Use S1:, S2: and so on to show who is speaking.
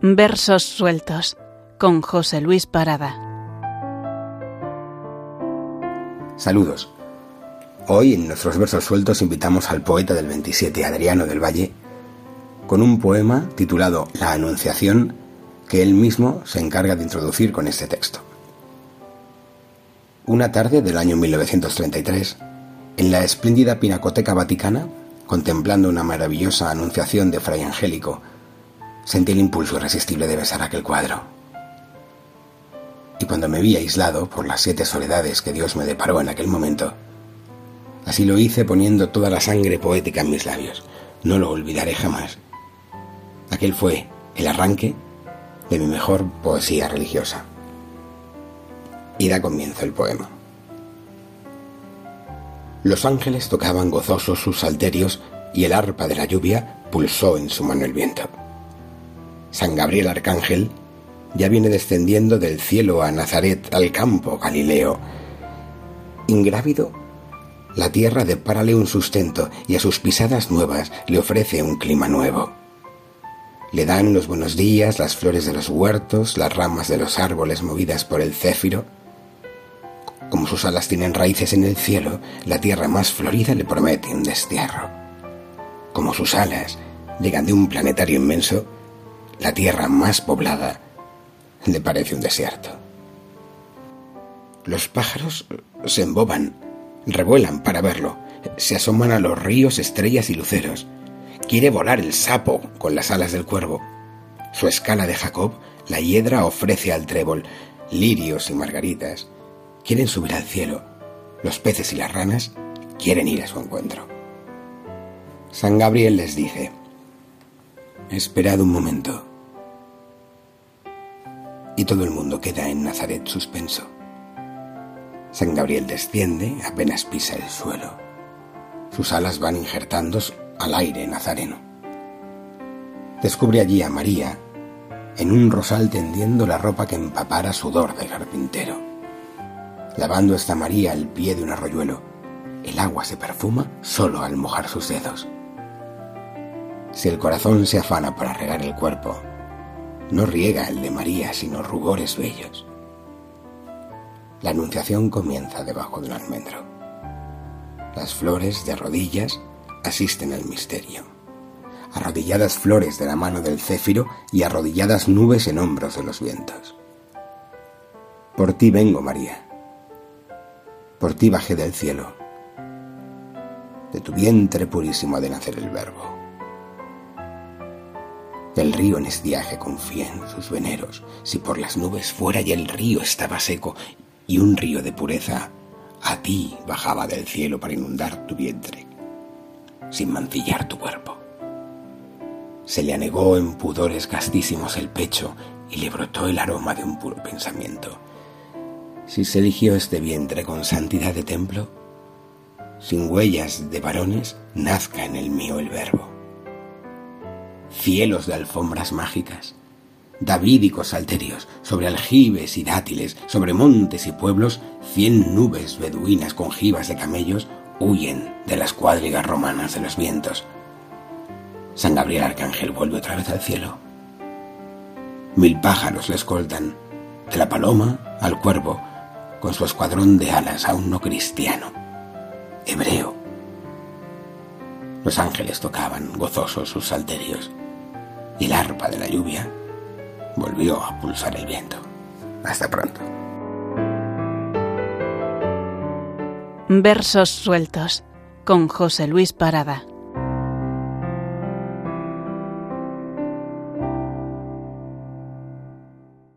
S1: Versos sueltos con José Luis Parada.
S2: Saludos. Hoy en nuestros versos sueltos invitamos al poeta del 27, Adriano del Valle, con un poema titulado La Anunciación que él mismo se encarga de introducir con este texto. Una tarde del año 1933, en la espléndida Pinacoteca Vaticana, contemplando una maravillosa anunciación de Fray Angélico, sentí el impulso irresistible de besar aquel cuadro. Y cuando me vi aislado por las siete soledades que Dios me deparó en aquel momento, así lo hice poniendo toda la sangre poética en mis labios. No lo olvidaré jamás. Aquel fue el arranque de mi mejor poesía religiosa. Y da comienzo el poema. Los ángeles tocaban gozosos sus salterios y el arpa de la lluvia pulsó en su mano el viento. San Gabriel Arcángel ya viene descendiendo del cielo a Nazaret, al campo Galileo. Ingrávido, la tierra depárale un sustento y a sus pisadas nuevas le ofrece un clima nuevo. Le dan los buenos días las flores de los huertos, las ramas de los árboles movidas por el céfiro. Como sus alas tienen raíces en el cielo, la tierra más florida le promete un destierro. Como sus alas llegan de un planetario inmenso, la tierra más poblada le parece un desierto. Los pájaros se emboban, revuelan para verlo, se asoman a los ríos, estrellas y luceros. Quiere volar el sapo con las alas del cuervo. Su escala de Jacob, la hiedra ofrece al trébol, lirios y margaritas. Quieren subir al cielo. Los peces y las ranas quieren ir a su encuentro. San Gabriel les dice, Esperad un momento y todo el mundo queda en Nazaret suspenso. San Gabriel desciende, apenas pisa el suelo. Sus alas van injertando al aire nazareno. Descubre allí a María, en un rosal tendiendo la ropa que empapara sudor del carpintero. Lavando esta María el pie de un arroyuelo, el agua se perfuma solo al mojar sus dedos. Si el corazón se afana para regar el cuerpo, no riega el de María, sino rubores bellos. La anunciación comienza debajo de un almendro. Las flores de rodillas asisten al misterio. Arrodilladas flores de la mano del céfiro y arrodilladas nubes en hombros de los vientos. Por ti vengo, María. Por ti bajé del cielo. De tu vientre purísimo ha de nacer el verbo. El río en estiaje confía en sus veneros. Si por las nubes fuera y el río estaba seco y un río de pureza a ti bajaba del cielo para inundar tu vientre, sin mancillar tu cuerpo. Se le anegó en pudores castísimos el pecho y le brotó el aroma de un puro pensamiento. Si se eligió este vientre con santidad de templo, sin huellas de varones, nazca en el mío el verbo cielos de alfombras mágicas, davídicos salterios, sobre aljibes y dátiles, sobre montes y pueblos, cien nubes beduinas con jibas de camellos huyen de las cuadrigas romanas de los vientos. San Gabriel Arcángel vuelve otra vez al cielo. Mil pájaros le escoltan, de la paloma al cuervo, con su escuadrón de alas aún no cristiano, hebreo. Los ángeles tocaban gozosos sus salterios y el arpa de la lluvia volvió a pulsar el viento. Hasta pronto.
S1: Versos sueltos con José Luis Parada.